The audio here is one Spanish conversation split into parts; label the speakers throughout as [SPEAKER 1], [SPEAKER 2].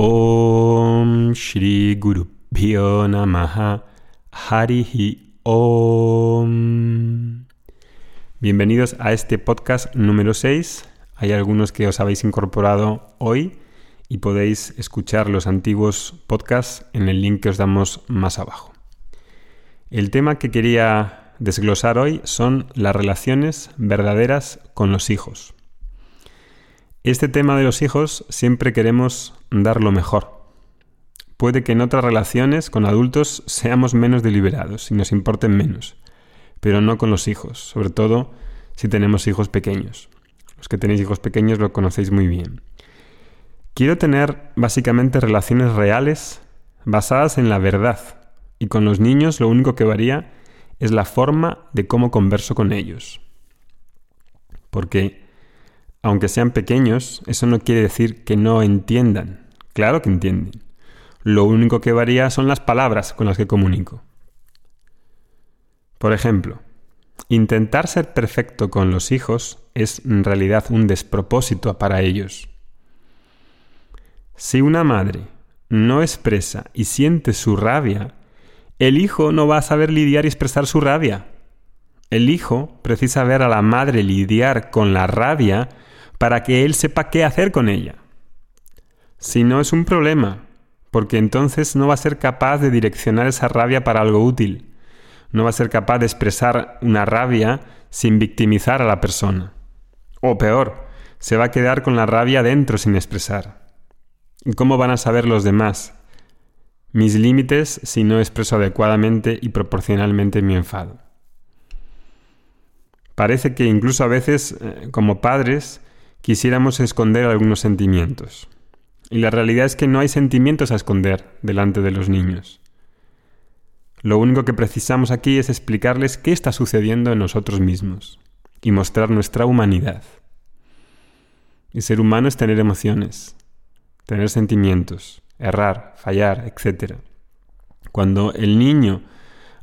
[SPEAKER 1] Om Shri Guru Namaha Harihi Om. Bienvenidos a este podcast número 6. Hay algunos que os habéis incorporado hoy y podéis escuchar los antiguos podcasts en el link que os damos más abajo. El tema que quería desglosar hoy son las relaciones verdaderas con los hijos. Este tema de los hijos siempre queremos dar lo mejor. Puede que en otras relaciones con adultos seamos menos deliberados y nos importen menos, pero no con los hijos, sobre todo si tenemos hijos pequeños. Los que tenéis hijos pequeños lo conocéis muy bien. Quiero tener básicamente relaciones reales basadas en la verdad, y con los niños lo único que varía es la forma de cómo converso con ellos. Porque aunque sean pequeños, eso no quiere decir que no entiendan. Claro que entienden. Lo único que varía son las palabras con las que comunico. Por ejemplo, intentar ser perfecto con los hijos es en realidad un despropósito para ellos. Si una madre no expresa y siente su rabia, el hijo no va a saber lidiar y expresar su rabia. El hijo precisa ver a la madre lidiar con la rabia para que él sepa qué hacer con ella. Si no es un problema, porque entonces no va a ser capaz de direccionar esa rabia para algo útil. No va a ser capaz de expresar una rabia sin victimizar a la persona. O peor, se va a quedar con la rabia dentro sin expresar. ¿Y cómo van a saber los demás mis límites si no expreso adecuadamente y proporcionalmente mi enfado? Parece que incluso a veces, eh, como padres, quisiéramos esconder algunos sentimientos. Y la realidad es que no hay sentimientos a esconder delante de los niños. Lo único que precisamos aquí es explicarles qué está sucediendo en nosotros mismos y mostrar nuestra humanidad. Y ser humano es tener emociones, tener sentimientos, errar, fallar, etc. Cuando el niño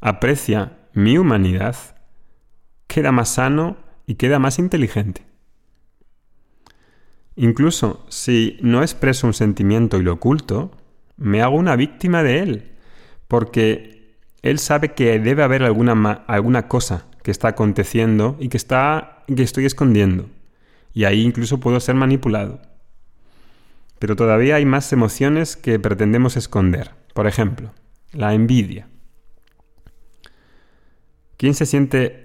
[SPEAKER 1] aprecia mi humanidad, queda más sano y queda más inteligente. Incluso si no expreso un sentimiento y lo oculto, me hago una víctima de él, porque él sabe que debe haber alguna, alguna cosa que está aconteciendo y que, está, que estoy escondiendo. Y ahí incluso puedo ser manipulado. Pero todavía hay más emociones que pretendemos esconder. Por ejemplo, la envidia. ¿Quién se siente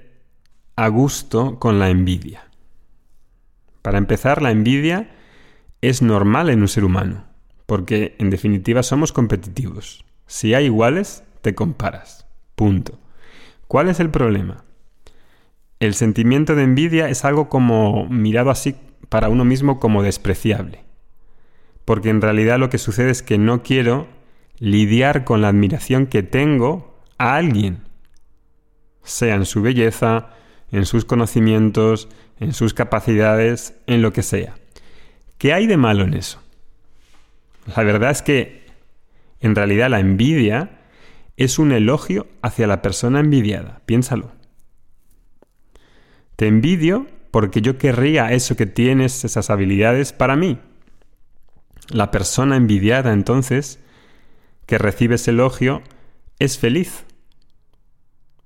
[SPEAKER 1] a gusto con la envidia? Para empezar, la envidia es normal en un ser humano, porque en definitiva somos competitivos. Si hay iguales, te comparas. Punto. ¿Cuál es el problema? El sentimiento de envidia es algo como mirado así para uno mismo como despreciable. Porque en realidad lo que sucede es que no quiero lidiar con la admiración que tengo a alguien, sea en su belleza, en sus conocimientos, en sus capacidades, en lo que sea. ¿Qué hay de malo en eso? La verdad es que en realidad la envidia es un elogio hacia la persona envidiada. Piénsalo. Te envidio porque yo querría eso que tienes, esas habilidades para mí. La persona envidiada entonces, que recibe ese elogio, es feliz.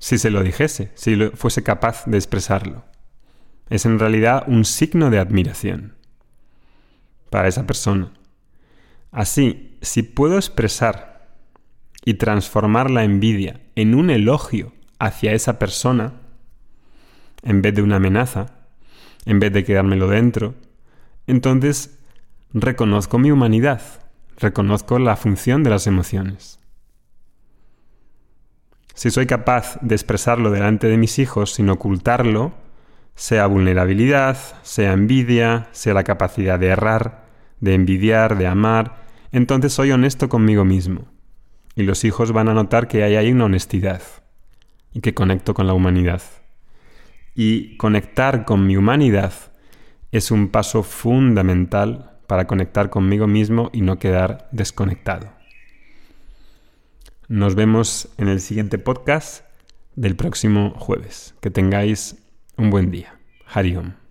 [SPEAKER 1] Si se lo dijese, si fuese capaz de expresarlo es en realidad un signo de admiración para esa persona. Así, si puedo expresar y transformar la envidia en un elogio hacia esa persona, en vez de una amenaza, en vez de quedármelo dentro, entonces reconozco mi humanidad, reconozco la función de las emociones. Si soy capaz de expresarlo delante de mis hijos sin ocultarlo, sea vulnerabilidad, sea envidia, sea la capacidad de errar, de envidiar, de amar, entonces soy honesto conmigo mismo. Y los hijos van a notar que hay ahí una honestidad y que conecto con la humanidad. Y conectar con mi humanidad es un paso fundamental para conectar conmigo mismo y no quedar desconectado. Nos vemos en el siguiente podcast del próximo jueves. Que tengáis un buen día. Hariom.